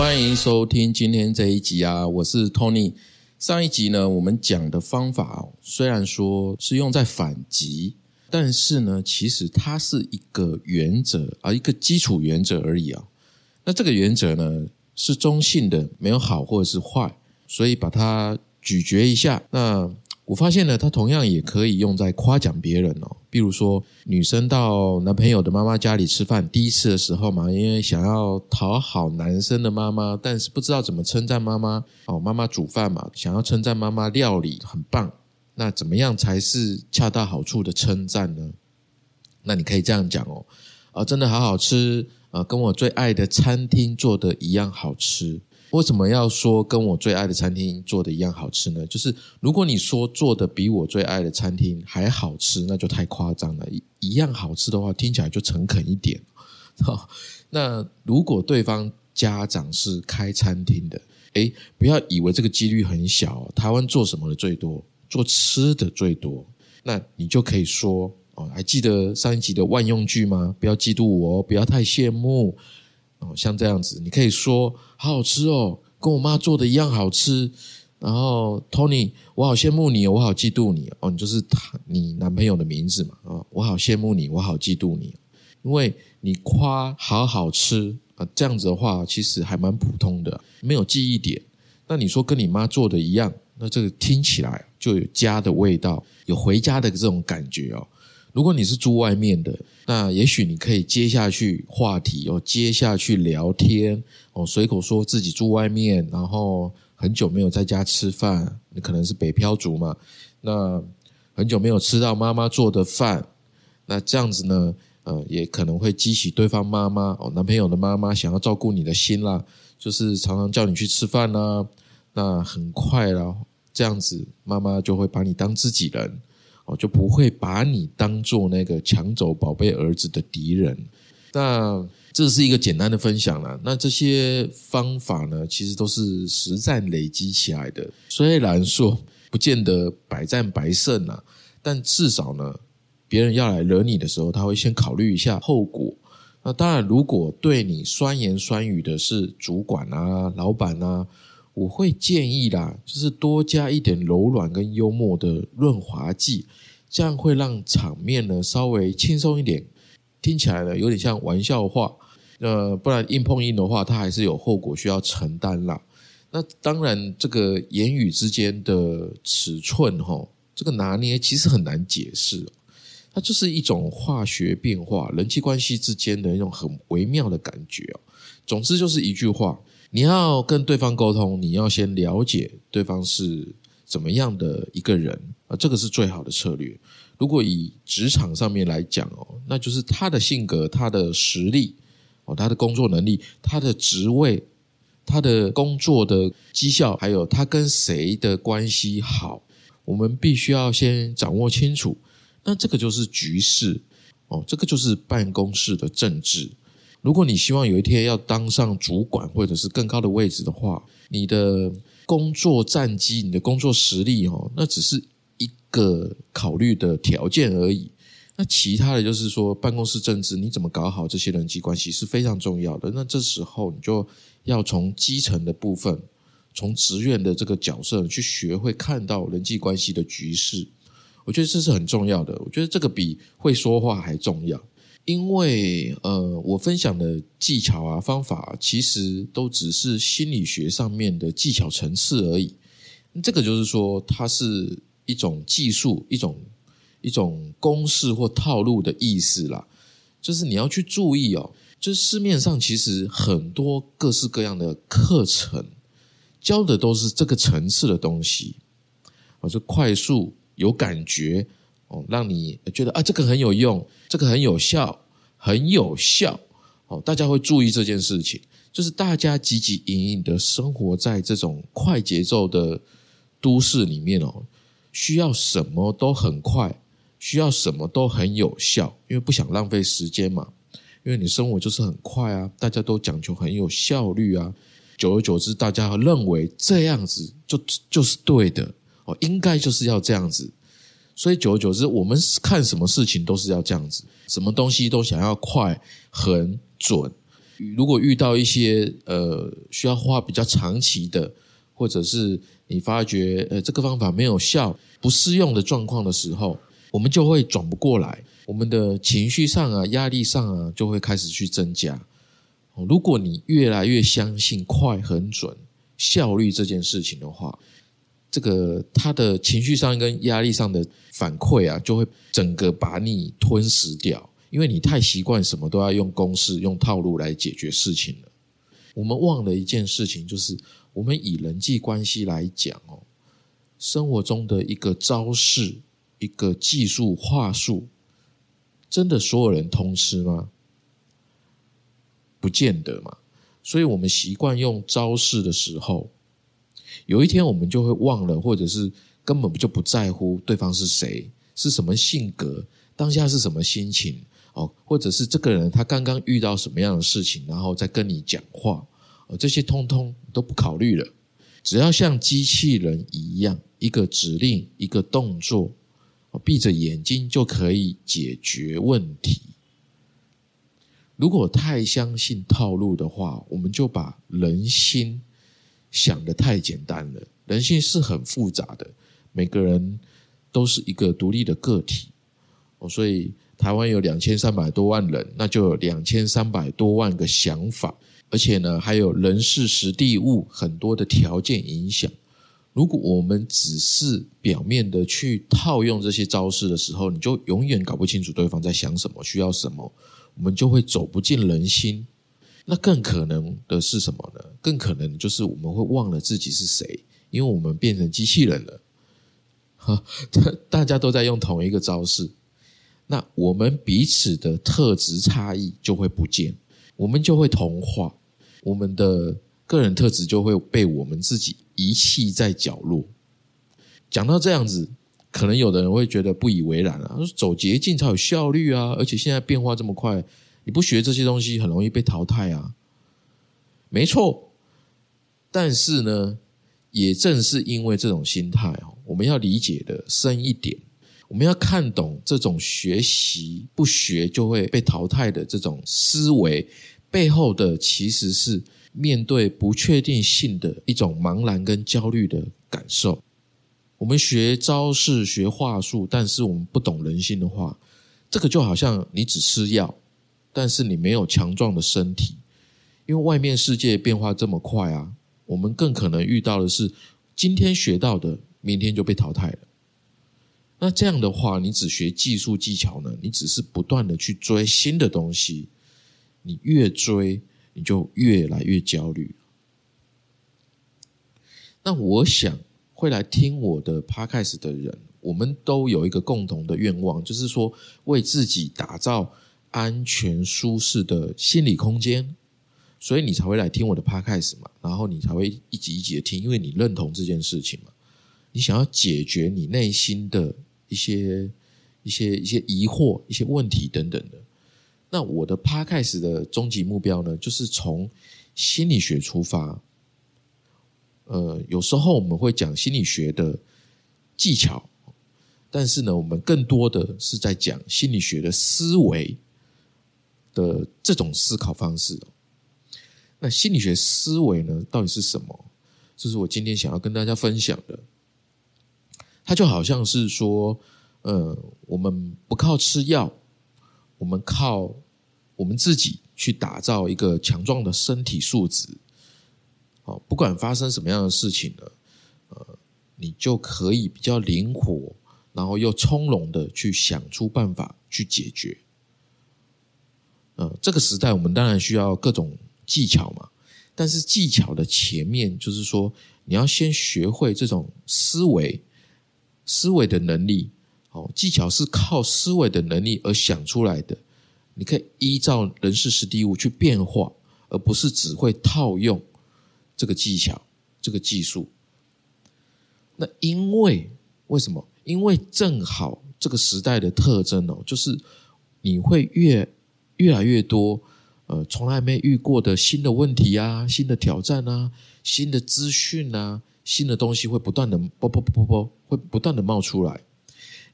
欢迎收听今天这一集啊，我是 Tony。上一集呢，我们讲的方法虽然说是用在反击，但是呢，其实它是一个原则啊，一个基础原则而已啊。那这个原则呢，是中性的，没有好或者是坏，所以把它咀嚼一下。那我发现呢，它同样也可以用在夸奖别人哦。比如说，女生到男朋友的妈妈家里吃饭，第一次的时候嘛，因为想要讨好男生的妈妈，但是不知道怎么称赞妈妈哦。妈妈煮饭嘛，想要称赞妈妈料理很棒，那怎么样才是恰到好处的称赞呢？那你可以这样讲哦，啊，真的好好吃啊，跟我最爱的餐厅做的一样好吃。为什么要说跟我最爱的餐厅做的一样好吃呢？就是如果你说做的比我最爱的餐厅还好吃，那就太夸张了。一样好吃的话，听起来就诚恳一点。那如果对方家长是开餐厅的，诶，不要以为这个几率很小。台湾做什么的最多？做吃的最多。那你就可以说哦，还记得上一集的万用句吗？不要嫉妒我，不要太羡慕。哦，像这样子，你可以说好好吃哦，跟我妈做的一样好吃。然后，Tony，我好羡慕你，我好嫉妒你哦。你就是他，你男朋友的名字嘛？啊，我好羡慕你，我好嫉妒你，因为你夸好好吃啊，这样子的话，其实还蛮普通的，没有记忆点。那你说跟你妈做的一样，那这个听起来就有家的味道，有回家的这种感觉哦。如果你是住外面的，那也许你可以接下去话题哦，接下去聊天哦，随口说自己住外面，然后很久没有在家吃饭，你可能是北漂族嘛，那很久没有吃到妈妈做的饭，那这样子呢，呃，也可能会激起对方妈妈哦，男朋友的妈妈想要照顾你的心啦，就是常常叫你去吃饭啦，那很快了，这样子妈妈就会把你当自己人。我就不会把你当做那个抢走宝贝儿子的敌人。那这是一个简单的分享了。那这些方法呢，其实都是实战累积起来的。虽然说不见得百战百胜啊，但至少呢，别人要来惹你的时候，他会先考虑一下后果。那当然，如果对你酸言酸语的是主管啊、老板啊。我会建议啦，就是多加一点柔软跟幽默的润滑剂，这样会让场面呢稍微轻松一点。听起来呢有点像玩笑话，呃，不然硬碰硬的话，它还是有后果需要承担啦。那当然，这个言语之间的尺寸哈，这个拿捏其实很难解释，它就是一种化学变化，人际关系之间的一种很微妙的感觉哦。总之就是一句话。你要跟对方沟通，你要先了解对方是怎么样的一个人啊，这个是最好的策略。如果以职场上面来讲哦，那就是他的性格、他的实力哦、他的工作能力、他的职位、他的工作的绩效，还有他跟谁的关系好，我们必须要先掌握清楚。那这个就是局势哦，这个就是办公室的政治。如果你希望有一天要当上主管或者是更高的位置的话，你的工作战绩、你的工作实力哦，那只是一个考虑的条件而已。那其他的就是说，办公室政治你怎么搞好这些人际关系是非常重要的。那这时候你就要从基层的部分，从职员的这个角色去学会看到人际关系的局势。我觉得这是很重要的。我觉得这个比会说话还重要。因为呃，我分享的技巧啊、方法，其实都只是心理学上面的技巧层次而已。这个就是说，它是一种技术、一种一种公式或套路的意思啦。就是你要去注意哦，就是市面上其实很多各式各样的课程，教的都是这个层次的东西，啊，就快速有感觉。哦，让你觉得啊，这个很有用，这个很有效，很有效。哦，大家会注意这件事情，就是大家汲汲营营的生活在这种快节奏的都市里面哦，需要什么都很快，需要什么都很有效，因为不想浪费时间嘛。因为你生活就是很快啊，大家都讲求很有效率啊。久而久之，大家认为这样子就就是对的哦，应该就是要这样子。所以久而久之，我们看什么事情都是要这样子，什么东西都想要快、很准。如果遇到一些呃需要花比较长期的，或者是你发觉呃这个方法没有效、不适用的状况的时候，我们就会转不过来，我们的情绪上啊、压力上啊就会开始去增加。如果你越来越相信快、很准、效率这件事情的话，这个他的情绪上跟压力上的反馈啊，就会整个把你吞噬掉。因为你太习惯什么都要用公式、用套路来解决事情了。我们忘了一件事情，就是我们以人际关系来讲哦，生活中的一个招式、一个技术话术，真的所有人通吃吗？不见得嘛。所以我们习惯用招式的时候，有一天我们就会忘了，或者是根本就不在乎对方是谁、是什么性格、当下是什么心情。哦，或者是这个人他刚刚遇到什么样的事情，然后再跟你讲话，哦，这些通通都不考虑了，只要像机器人一样，一个指令，一个动作，闭着眼睛就可以解决问题。如果太相信套路的话，我们就把人心想的太简单了。人性是很复杂的，每个人都是一个独立的个体，哦，所以。台湾有两千三百多万人，那就有两千三百多万个想法，而且呢，还有人事、实地、物很多的条件影响。如果我们只是表面的去套用这些招式的时候，你就永远搞不清楚对方在想什么、需要什么，我们就会走不进人心。那更可能的是什么呢？更可能就是我们会忘了自己是谁，因为我们变成机器人了。哈，大家都在用同一个招式。那我们彼此的特质差异就会不见，我们就会同化，我们的个人特质就会被我们自己遗弃在角落。讲到这样子，可能有的人会觉得不以为然啊，说走捷径才有效率啊，而且现在变化这么快，你不学这些东西很容易被淘汰啊。没错，但是呢，也正是因为这种心态哦，我们要理解的深一点。我们要看懂这种学习不学就会被淘汰的这种思维背后的，其实是面对不确定性的一种茫然跟焦虑的感受。我们学招式、学话术，但是我们不懂人性的话，这个就好像你只吃药，但是你没有强壮的身体，因为外面世界变化这么快啊，我们更可能遇到的是今天学到的，明天就被淘汰了。那这样的话，你只学技术技巧呢？你只是不断的去追新的东西，你越追你就越来越焦虑。那我想会来听我的 podcast 的人，我们都有一个共同的愿望，就是说为自己打造安全舒适的心理空间，所以你才会来听我的 podcast 嘛，然后你才会一集一集的听，因为你认同这件事情嘛，你想要解决你内心的。一些一些一些疑惑、一些问题等等的。那我的 Podcast 的终极目标呢，就是从心理学出发。呃，有时候我们会讲心理学的技巧，但是呢，我们更多的是在讲心理学的思维的这种思考方式。那心理学思维呢，到底是什么？这是我今天想要跟大家分享的。它就好像是说，呃，我们不靠吃药，我们靠我们自己去打造一个强壮的身体素质。好，不管发生什么样的事情呢，呃，你就可以比较灵活，然后又从容的去想出办法去解决。呃，这个时代我们当然需要各种技巧嘛，但是技巧的前面就是说，你要先学会这种思维。思维的能力，哦，技巧是靠思维的能力而想出来的。你可以依照人事实地物去变化，而不是只会套用这个技巧、这个技术。那因为为什么？因为正好这个时代的特征哦，就是你会越越来越多，呃，从来没遇过的新的问题啊、新的挑战啊、新的资讯啊。新的东西会不断的啵啵啵啵啵，会不断的冒出来，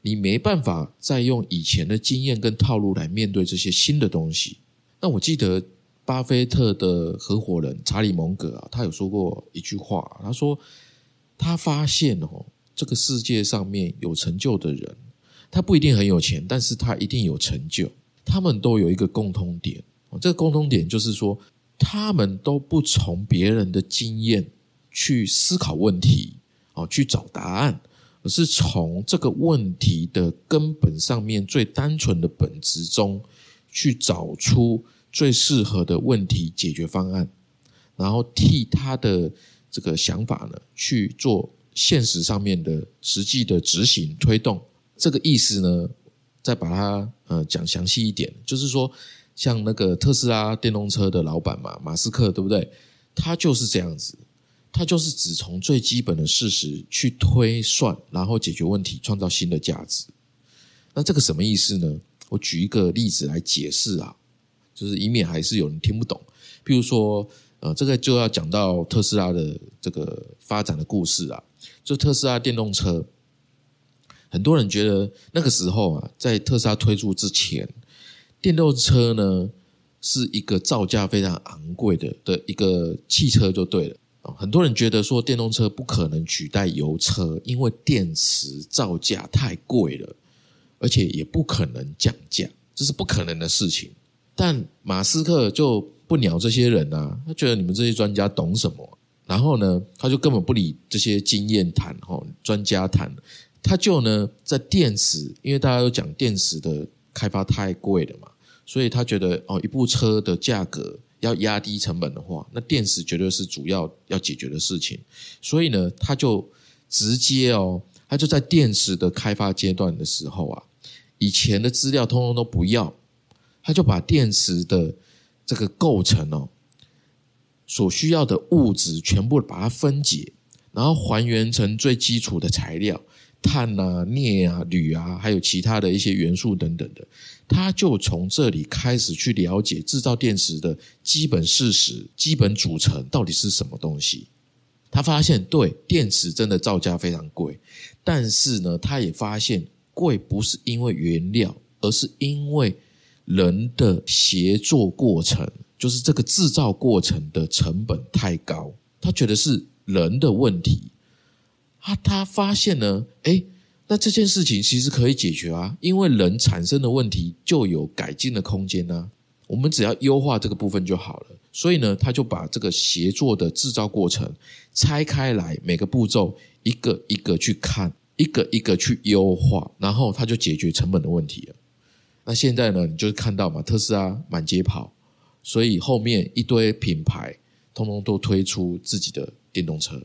你没办法再用以前的经验跟套路来面对这些新的东西。那我记得巴菲特的合伙人查理蒙格啊，他有说过一句话，他说他发现哦，这个世界上面有成就的人，他不一定很有钱，但是他一定有成就。他们都有一个共通点，这个共通点就是说，他们都不从别人的经验去思考问题，哦，去找答案，而是从这个问题的根本上面最单纯的本质中去找出。最适合的问题解决方案，然后替他的这个想法呢去做现实上面的实际的执行推动。这个意思呢，再把它呃讲详细一点，就是说，像那个特斯拉电动车的老板嘛，马斯克对不对？他就是这样子，他就是只从最基本的事实去推算，然后解决问题，创造新的价值。那这个什么意思呢？我举一个例子来解释啊。就是以免还是有人听不懂，譬如说，呃，这个就要讲到特斯拉的这个发展的故事啊。就特斯拉电动车，很多人觉得那个时候啊，在特斯拉推出之前，电动车呢是一个造价非常昂贵的的一个汽车就对了啊。很多人觉得说电动车不可能取代油车，因为电池造价太贵了，而且也不可能降价，这是不可能的事情。但马斯克就不鸟这些人啊，他觉得你们这些专家懂什么？然后呢，他就根本不理这些经验谈哈，专家谈，他就呢在电池，因为大家都讲电池的开发太贵了嘛，所以他觉得哦，一部车的价格要压低成本的话，那电池绝对是主要要解决的事情。所以呢，他就直接哦，他就在电池的开发阶段的时候啊，以前的资料通通都不要。他就把电池的这个构成哦，所需要的物质全部把它分解，然后还原成最基础的材料，碳啊、镍啊、铝啊，还有其他的一些元素等等的。他就从这里开始去了解制造电池的基本事实、基本组成到底是什么东西。他发现，对电池真的造价非常贵，但是呢，他也发现贵不是因为原料，而是因为。人的协作过程，就是这个制造过程的成本太高，他觉得是人的问题。他他发现呢，哎，那这件事情其实可以解决啊，因为人产生的问题就有改进的空间呢。我们只要优化这个部分就好了。所以呢，他就把这个协作的制造过程拆开来，每个步骤一个一个去看，一个一个去优化，然后他就解决成本的问题了。那现在呢？你就看到嘛，特斯拉满街跑，所以后面一堆品牌通通都推出自己的电动车，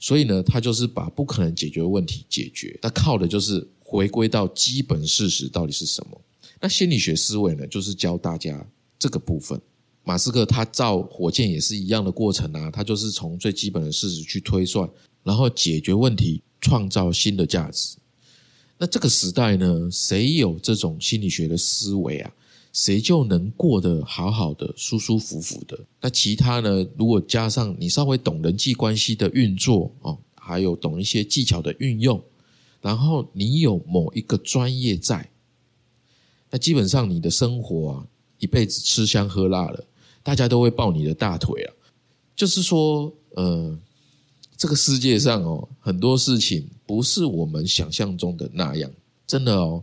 所以呢，他就是把不可能解决的问题解决，他靠的就是回归到基本事实到底是什么。那心理学思维呢，就是教大家这个部分。马斯克他造火箭也是一样的过程啊，他就是从最基本的事实去推算，然后解决问题，创造新的价值。那这个时代呢，谁有这种心理学的思维啊，谁就能过得好好的、舒舒服服的。那其他呢，如果加上你稍微懂人际关系的运作哦，还有懂一些技巧的运用，然后你有某一个专业在，那基本上你的生活啊，一辈子吃香喝辣了，大家都会抱你的大腿啊。就是说，呃。这个世界上哦，很多事情不是我们想象中的那样，真的哦。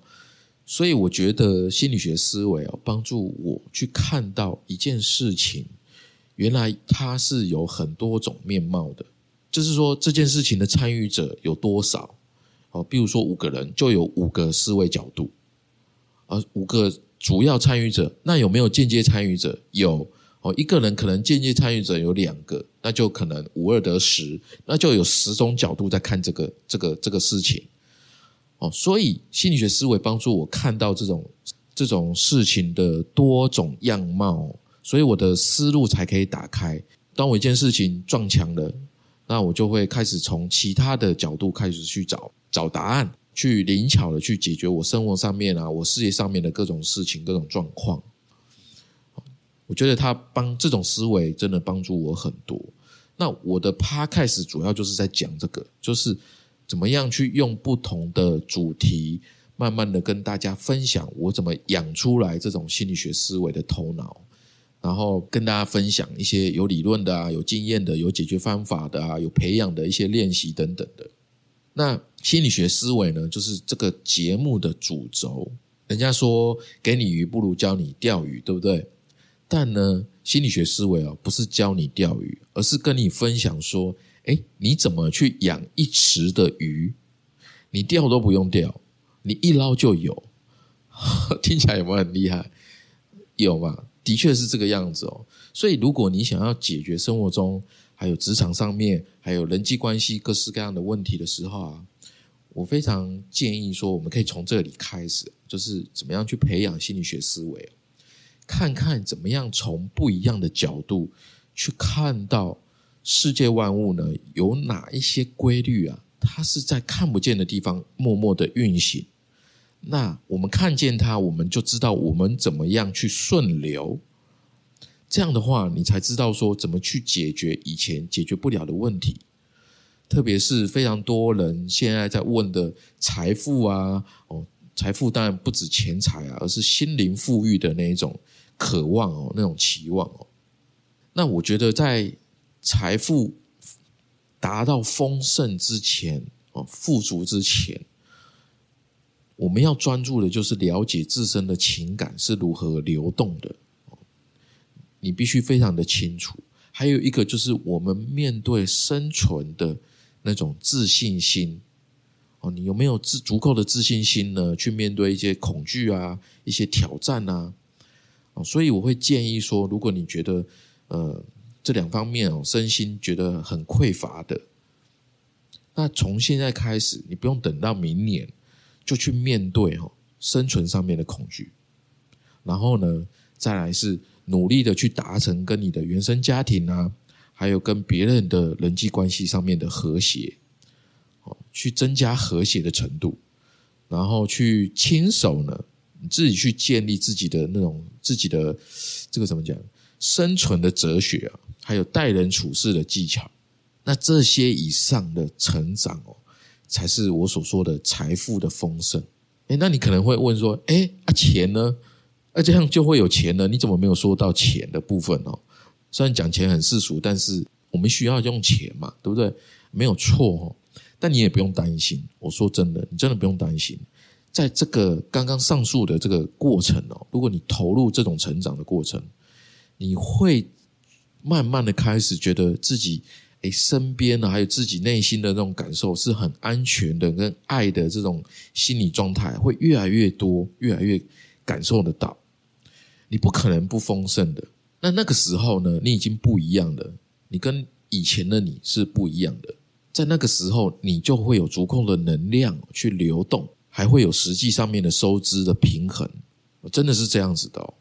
所以我觉得心理学思维哦，帮助我去看到一件事情，原来它是有很多种面貌的。就是说，这件事情的参与者有多少？哦，比如说五个人就有五个思维角度，而五个主要参与者，那有没有间接参与者？有。哦，一个人可能间接参与者有两个，那就可能五二得十，那就有十种角度在看这个这个这个事情。哦，所以心理学思维帮助我看到这种这种事情的多种样貌，所以我的思路才可以打开。当我一件事情撞墙了，那我就会开始从其他的角度开始去找找答案，去灵巧的去解决我生活上面啊，我事业上面的各种事情、各种状况。我觉得他帮这种思维真的帮助我很多。那我的 podcast 主要就是在讲这个，就是怎么样去用不同的主题，慢慢的跟大家分享我怎么养出来这种心理学思维的头脑，然后跟大家分享一些有理论的啊、有经验的、有解决方法的啊、有培养的一些练习等等的。那心理学思维呢，就是这个节目的主轴。人家说给你鱼不如教你钓鱼，对不对？但呢，心理学思维哦，不是教你钓鱼，而是跟你分享说，哎，你怎么去养一池的鱼？你钓都不用钓，你一捞就有。听起来有没有很厉害？有嘛？的确是这个样子哦。所以，如果你想要解决生活中还有职场上面还有人际关系各式各样的问题的时候啊，我非常建议说，我们可以从这里开始，就是怎么样去培养心理学思维，看看怎么样从不一样的角度去看到世界万物呢？有哪一些规律啊？它是在看不见的地方默默的运行。那我们看见它，我们就知道我们怎么样去顺流。这样的话，你才知道说怎么去解决以前解决不了的问题。特别是非常多人现在在问的财富啊，哦，财富当然不止钱财啊，而是心灵富裕的那一种渴望哦，那种期望哦。那我觉得在财富达到丰盛之前哦，富足之前。我们要专注的就是了解自身的情感是如何流动的，你必须非常的清楚。还有一个就是我们面对生存的那种自信心哦，你有没有自足够的自信心呢？去面对一些恐惧啊，一些挑战啊，所以我会建议说，如果你觉得呃这两方面哦身心觉得很匮乏的，那从现在开始，你不用等到明年。就去面对哦生存上面的恐惧，然后呢，再来是努力的去达成跟你的原生家庭啊，还有跟别人的人际关系上面的和谐，哦，去增加和谐的程度，然后去亲手呢，你自己去建立自己的那种自己的这个怎么讲生存的哲学啊，还有待人处事的技巧，那这些以上的成长哦。才是我所说的财富的丰盛。哎，那你可能会问说：“哎，啊钱呢？啊这样就会有钱了？你怎么没有说到钱的部分哦？虽然讲钱很世俗，但是我们需要用钱嘛，对不对？没有错哦。但你也不用担心。我说真的，你真的不用担心。在这个刚刚上述的这个过程哦，如果你投入这种成长的过程，你会慢慢的开始觉得自己。诶，身边呢，还有自己内心的那种感受是很安全的，跟爱的这种心理状态会越来越多，越来越感受得到。你不可能不丰盛的。那那个时候呢，你已经不一样了，你跟以前的你是不一样的。在那个时候，你就会有足够的能量去流动，还会有实际上面的收支的平衡，真的是这样子的。哦。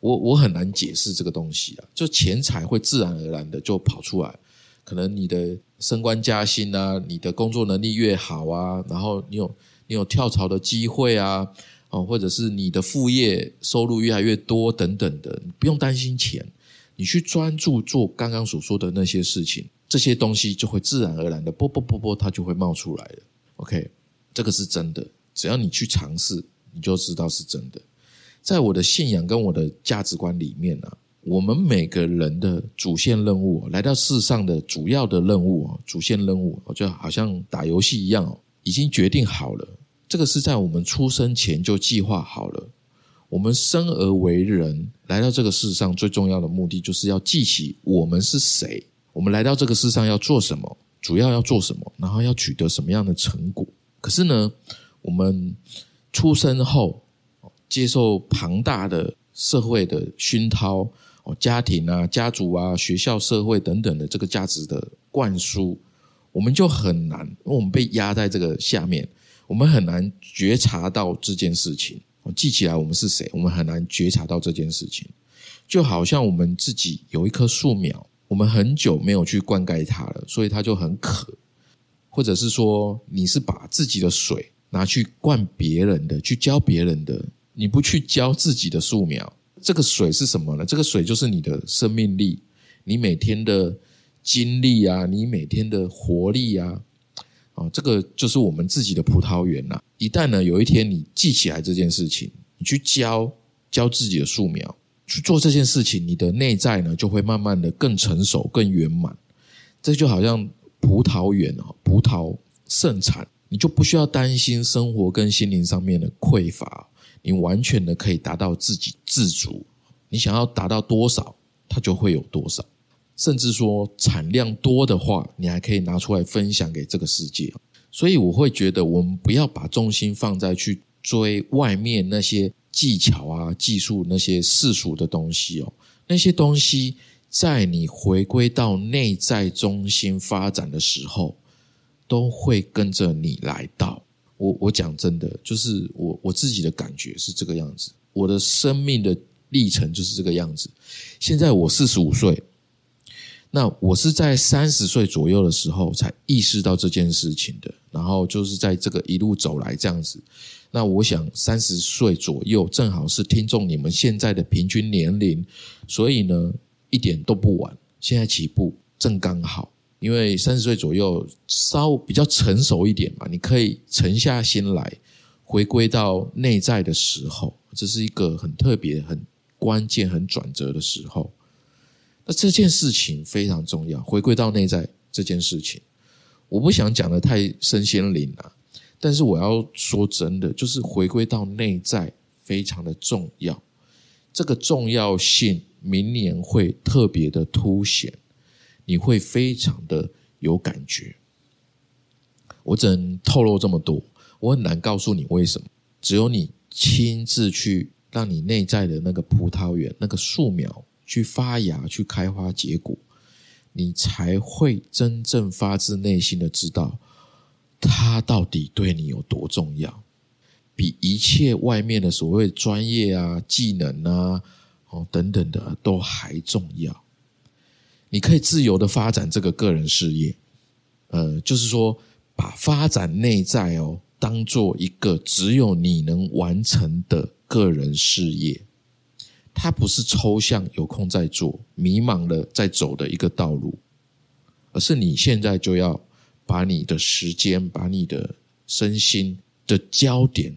我我很难解释这个东西啊，就钱财会自然而然的就跑出来。可能你的升官加薪啊，你的工作能力越好啊，然后你有你有跳槽的机会啊，哦，或者是你的副业收入越来越多等等的，你不用担心钱，你去专注做刚刚所说的那些事情，这些东西就会自然而然的啵啵啵啵，它就会冒出来了。OK，这个是真的，只要你去尝试，你就知道是真的。在我的信仰跟我的价值观里面呢。我们每个人的主线任务，来到世上的主要的任务啊，主线任务，就好像打游戏一样哦，已经决定好了。这个是在我们出生前就计划好了。我们生而为人，来到这个世上最重要的目的，就是要记起我们是谁，我们来到这个世上要做什么，主要要做什么，然后要取得什么样的成果。可是呢，我们出生后，接受庞大的社会的熏陶。哦，家庭啊，家族啊，学校、社会等等的这个价值的灌输，我们就很难，因为我们被压在这个下面，我们很难觉察到这件事情。记起来我们是谁，我们很难觉察到这件事情。就好像我们自己有一棵树苗，我们很久没有去灌溉它了，所以它就很渴。或者是说，你是把自己的水拿去灌别人的，去浇别人的，你不去浇自己的树苗。这个水是什么呢？这个水就是你的生命力，你每天的精力啊，你每天的活力啊，啊，这个就是我们自己的葡萄园呐。一旦呢，有一天你记起来这件事情，你去浇浇自己的树苗，去做这件事情，你的内在呢就会慢慢的更成熟、更圆满。这就好像葡萄园啊，葡萄盛产，你就不需要担心生活跟心灵上面的匮乏，你完全的可以达到自给自足。你想要达到多少，它就会有多少。甚至说产量多的话，你还可以拿出来分享给这个世界。所以我会觉得，我们不要把重心放在去追外面那些技巧啊、技术那些世俗的东西哦。那些东西在你回归到内在中心发展的时候，都会跟着你来到。我我讲真的，就是我我自己的感觉是这个样子。我的生命的历程就是这个样子。现在我四十五岁。那我是在三十岁左右的时候才意识到这件事情的，然后就是在这个一路走来这样子。那我想三十岁左右正好是听众你们现在的平均年龄，所以呢一点都不晚，现在起步正刚好。因为三十岁左右稍比较成熟一点嘛，你可以沉下心来，回归到内在的时候，这是一个很特别、很关键、很转折的时候。那这件事情非常重要，回归到内在这件事情，我不想讲的太身心灵了，但是我要说真的，就是回归到内在非常的重要，这个重要性明年会特别的凸显，你会非常的有感觉。我只能透露这么多，我很难告诉你为什么，只有你亲自去让你内在的那个葡萄园那个树苗。去发芽，去开花结果，你才会真正发自内心的知道，它到底对你有多重要，比一切外面的所谓专业啊、技能啊、哦等等的都还重要。你可以自由的发展这个个人事业，呃，就是说把发展内在哦，当做一个只有你能完成的个人事业。它不是抽象，有空在做，迷茫了在走的一个道路，而是你现在就要把你的时间、把你的身心的焦点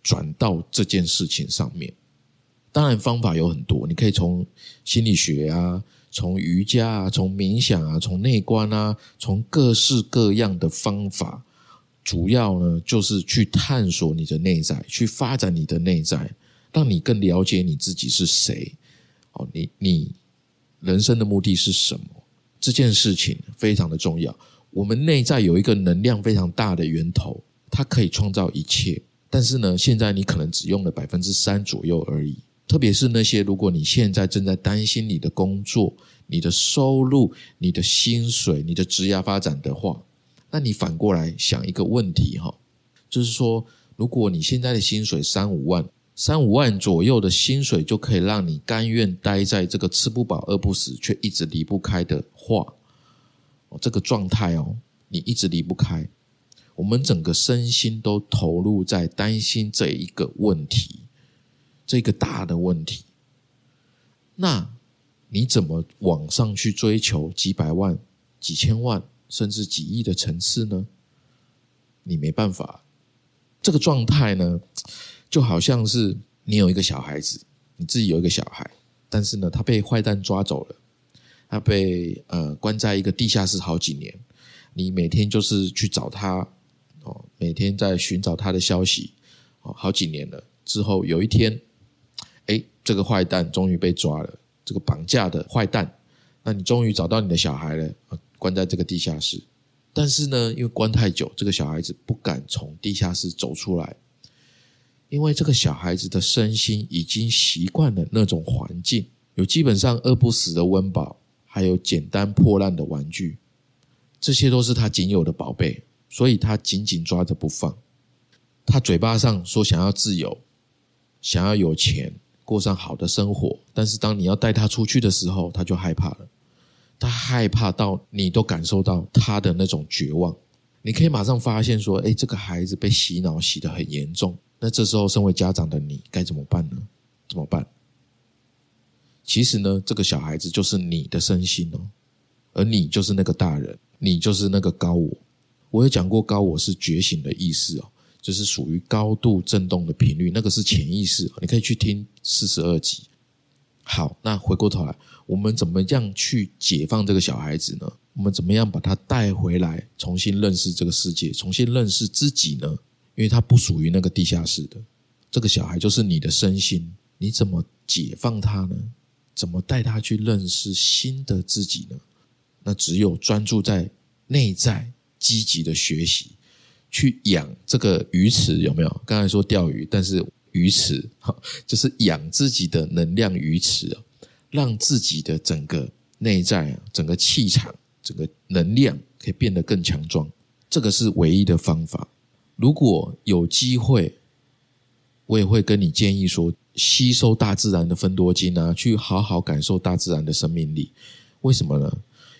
转到这件事情上面。当然，方法有很多，你可以从心理学啊，从瑜伽啊，从冥想啊，从内观啊，从各式各样的方法，主要呢就是去探索你的内在，去发展你的内在。让你更了解你自己是谁，哦，你你人生的目的是什么？这件事情非常的重要。我们内在有一个能量非常大的源头，它可以创造一切。但是呢，现在你可能只用了百分之三左右而已。特别是那些如果你现在正在担心你的工作、你的收入、你的薪水、你的职业发展的话，那你反过来想一个问题哈，就是说，如果你现在的薪水三五万。三五万左右的薪水就可以让你甘愿待在这个吃不饱饿不死却一直离不开的话，哦，这个状态哦，你一直离不开，我们整个身心都投入在担心这一个问题，这个大的问题，那你怎么往上去追求几百万、几千万甚至几亿的层次呢？你没办法，这个状态呢？就好像是你有一个小孩子，你自己有一个小孩，但是呢，他被坏蛋抓走了，他被呃关在一个地下室好几年，你每天就是去找他，哦，每天在寻找他的消息，哦，好几年了之后，有一天，这个坏蛋终于被抓了，这个绑架的坏蛋，那你终于找到你的小孩了，关在这个地下室，但是呢，因为关太久，这个小孩子不敢从地下室走出来。因为这个小孩子的身心已经习惯了那种环境，有基本上饿不死的温饱，还有简单破烂的玩具，这些都是他仅有的宝贝，所以他紧紧抓着不放。他嘴巴上说想要自由，想要有钱，过上好的生活，但是当你要带他出去的时候，他就害怕了。他害怕到你都感受到他的那种绝望。你可以马上发现说，哎，这个孩子被洗脑洗得很严重。那这时候，身为家长的你该怎么办呢？怎么办？其实呢，这个小孩子就是你的身心哦，而你就是那个大人，你就是那个高我。我有讲过，高我是觉醒的意思哦，就是属于高度震动的频率，那个是潜意识。你可以去听四十二集。好，那回过头来，我们怎么样去解放这个小孩子呢？我们怎么样把他带回来，重新认识这个世界，重新认识自己呢？因为他不属于那个地下室的，这个小孩就是你的身心，你怎么解放他呢？怎么带他去认识新的自己呢？那只有专注在内在，积极的学习，去养这个鱼池，有没有？刚才说钓鱼，但是鱼池哈，就是养自己的能量鱼池啊，让自己的整个内在，整个气场、整个能量可以变得更强壮。这个是唯一的方法。如果有机会，我也会跟你建议说，吸收大自然的分多精啊，去好好感受大自然的生命力。为什么呢？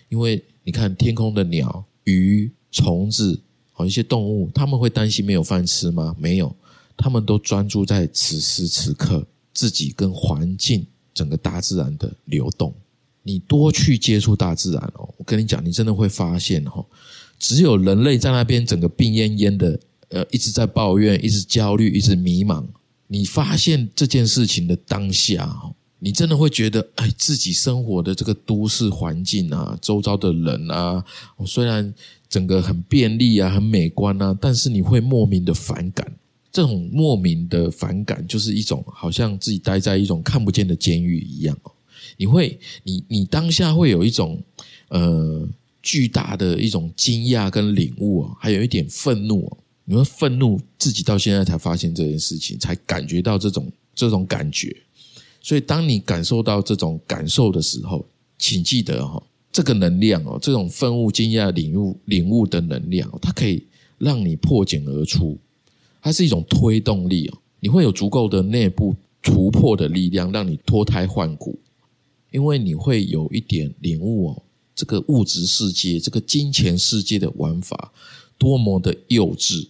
因为你看天空的鸟、鱼、虫子，好一些动物，他们会担心没有饭吃吗？没有，他们都专注在此时此刻自己跟环境、整个大自然的流动。你多去接触大自然哦，我跟你讲，你真的会发现哦，只有人类在那边整个病恹恹的，呃，一直在抱怨，一直焦虑，一直迷茫。你发现这件事情的当下。你真的会觉得，哎，自己生活的这个都市环境啊，周遭的人啊，虽然整个很便利啊，很美观啊，但是你会莫名的反感。这种莫名的反感，就是一种好像自己待在一种看不见的监狱一样哦。你会，你你当下会有一种呃巨大的一种惊讶跟领悟啊，还有一点愤怒。你会愤怒自己到现在才发现这件事情，才感觉到这种这种感觉。所以，当你感受到这种感受的时候，请记得哈，这个能量哦，这种愤悟、惊讶、领悟、领悟的能量，它可以让你破茧而出，它是一种推动力哦。你会有足够的内部突破的力量，让你脱胎换骨，因为你会有一点领悟哦，这个物质世界、这个金钱世界的玩法多么的幼稚，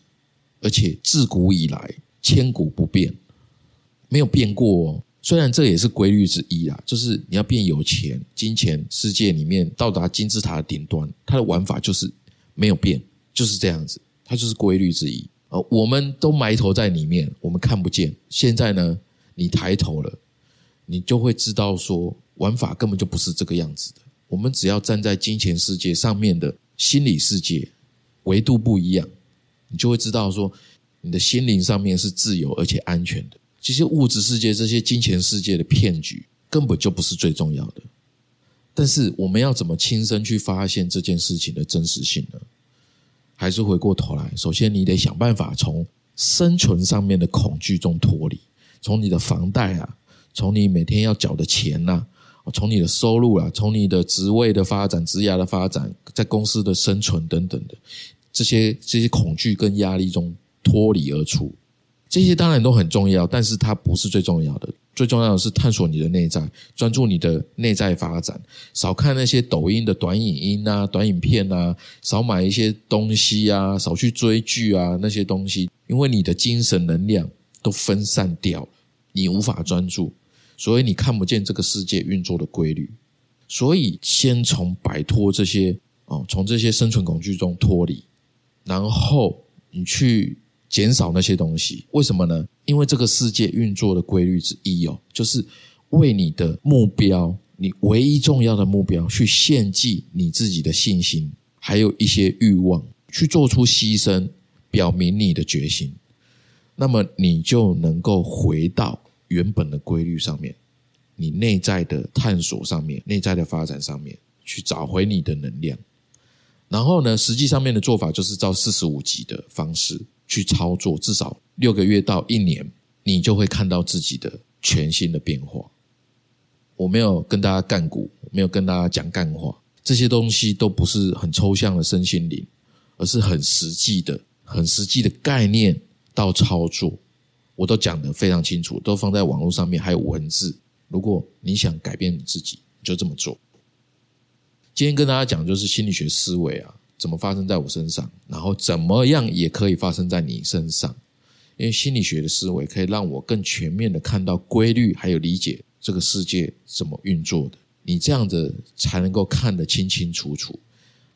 而且自古以来千古不变，没有变过哦。虽然这也是规律之一啊，就是你要变有钱，金钱世界里面到达金字塔的顶端，它的玩法就是没有变，就是这样子，它就是规律之一。呃，我们都埋头在里面，我们看不见。现在呢，你抬头了，你就会知道说，玩法根本就不是这个样子的。我们只要站在金钱世界上面的心理世界维度不一样，你就会知道说，你的心灵上面是自由而且安全的。这些物质世界、这些金钱世界的骗局根本就不是最重要的，但是我们要怎么亲身去发现这件事情的真实性呢？还是回过头来，首先你得想办法从生存上面的恐惧中脱离，从你的房贷啊，从你每天要缴的钱呐，从你的收入啊，从你的职位的发展、职涯的发展，在公司的生存等等的这些这些恐惧跟压力中脱离而出。这些当然都很重要，但是它不是最重要的。最重要的是探索你的内在，专注你的内在发展，少看那些抖音的短影音啊、短影片啊，少买一些东西啊，少去追剧啊那些东西，因为你的精神能量都分散掉，你无法专注，所以你看不见这个世界运作的规律。所以，先从摆脱这些哦，从这些生存恐惧中脱离，然后你去。减少那些东西，为什么呢？因为这个世界运作的规律之一哦，就是为你的目标，你唯一重要的目标，去献祭你自己的信心，还有一些欲望，去做出牺牲，表明你的决心。那么你就能够回到原本的规律上面，你内在的探索上面，内在的发展上面，去找回你的能量。然后呢，实际上面的做法就是照四十五级的方式。去操作，至少六个月到一年，你就会看到自己的全新的变化。我没有跟大家干股，没有跟大家讲干话，这些东西都不是很抽象的身心灵，而是很实际的、很实际的概念到操作，我都讲得非常清楚，都放在网络上面，还有文字。如果你想改变你自己，就这么做。今天跟大家讲就是心理学思维啊。怎么发生在我身上，然后怎么样也可以发生在你身上，因为心理学的思维可以让我更全面的看到规律，还有理解这个世界怎么运作的。你这样子才能够看得清清楚楚，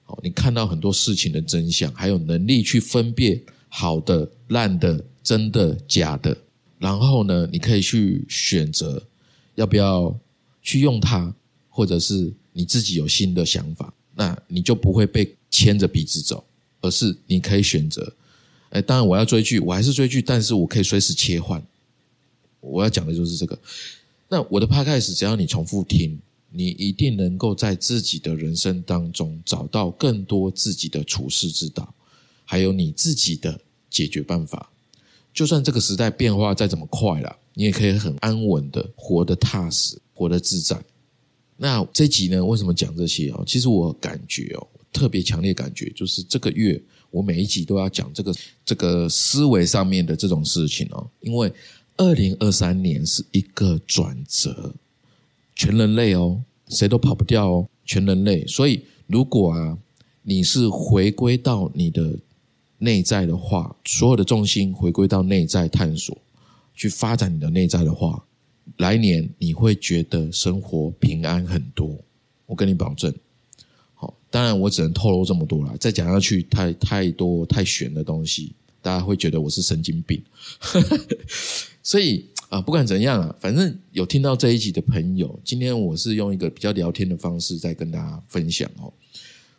好，你看到很多事情的真相，还有能力去分辨好的、烂的、真的、假的，然后呢，你可以去选择要不要去用它，或者是你自己有新的想法，那你就不会被牵着鼻子走，而是你可以选择。哎，当然我要追剧，我还是追剧，但是我可以随时切换。我要讲的就是这个。那我的 podcast 只要你重复听，你一定能够在自己的人生当中找到更多自己的处世之道，还有你自己的解决办法。就算这个时代变化再怎么快了，你也可以很安稳的活得踏实，活得自在。那这集呢，为什么讲这些哦？其实我感觉哦，特别强烈感觉就是这个月我每一集都要讲这个这个思维上面的这种事情哦，因为二零二三年是一个转折，全人类哦，谁都跑不掉哦，全人类。所以如果啊，你是回归到你的。内在的话，所有的重心回归到内在探索，去发展你的内在的话，来年你会觉得生活平安很多。我跟你保证。当然我只能透露这么多了，再讲下去太太多太玄的东西，大家会觉得我是神经病。所以啊，不管怎样啊，反正有听到这一集的朋友，今天我是用一个比较聊天的方式在跟大家分享哦。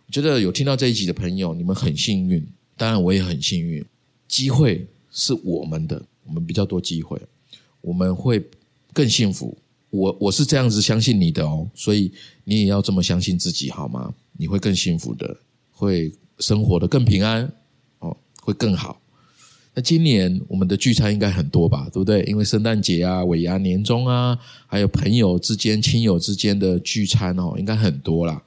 我觉得有听到这一集的朋友，你们很幸运。当然，我也很幸运，机会是我们的，我们比较多机会，我们会更幸福。我我是这样子相信你的哦，所以你也要这么相信自己好吗？你会更幸福的，会生活的更平安哦，会更好。那今年我们的聚餐应该很多吧，对不对？因为圣诞节啊、尾牙、年终啊，还有朋友之间、亲友之间的聚餐哦，应该很多啦。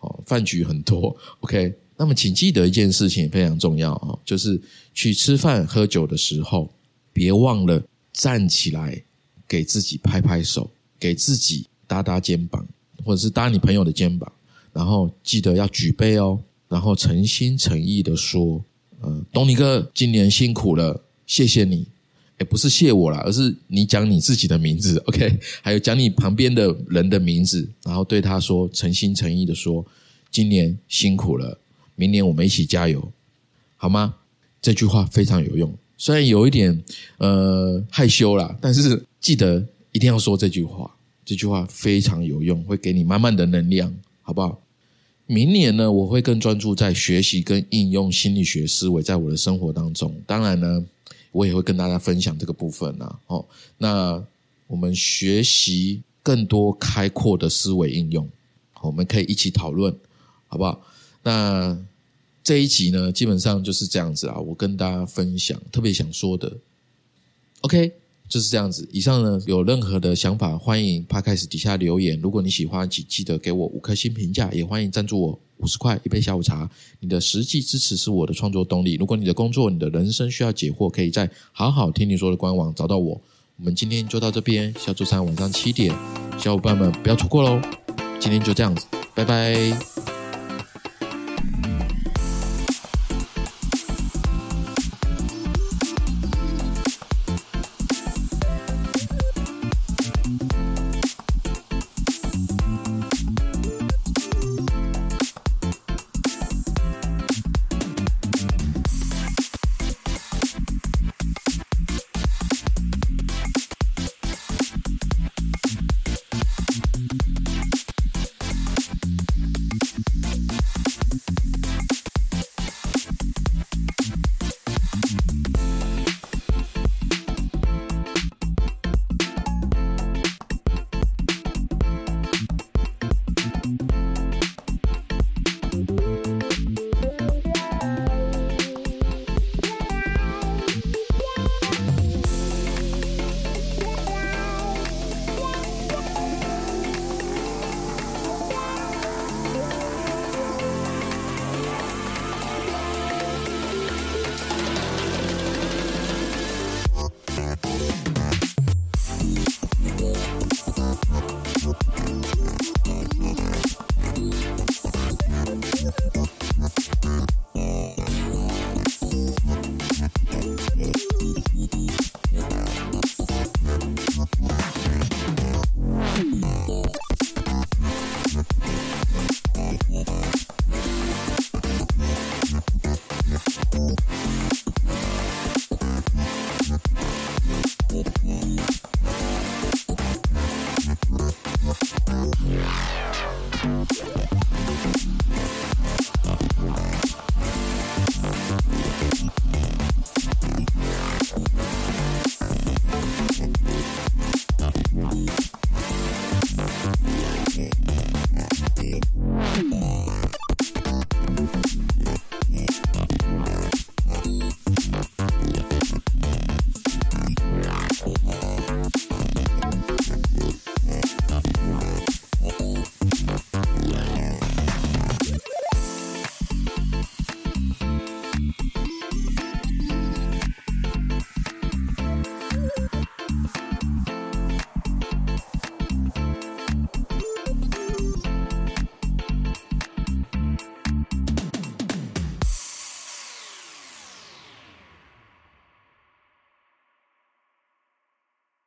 哦，饭局很多。OK。那么，请记得一件事情非常重要啊，就是去吃饭喝酒的时候，别忘了站起来给自己拍拍手，给自己搭搭肩膀，或者是搭你朋友的肩膀，然后记得要举杯哦，然后诚心诚意的说：“嗯，东尼哥今年辛苦了，谢谢你。”也不是谢我啦，而是你讲你自己的名字，OK？还有讲你旁边的人的名字，然后对他说诚心诚意的说：“今年辛苦了。”明年我们一起加油，好吗？这句话非常有用，虽然有一点呃害羞啦，但是记得一定要说这句话。这句话非常有用，会给你满满的能量，好不好？明年呢，我会更专注在学习跟应用心理学思维在我的生活当中。当然呢，我也会跟大家分享这个部分呐。哦，那我们学习更多开阔的思维应用，我们可以一起讨论，好不好？那。这一集呢，基本上就是这样子啊，我跟大家分享特别想说的，OK，就是这样子。以上呢，有任何的想法，欢迎 p 开始底下留言。如果你喜欢，请记得给我五颗星评价，也欢迎赞助我五十块一杯下午茶。你的实际支持是我的创作动力。如果你的工作、你的人生需要解惑，可以在好好听你说的官网找到我。我们今天就到这边，下周三晚上七点，小伙伴们不要错过喽。今天就这样子，拜拜。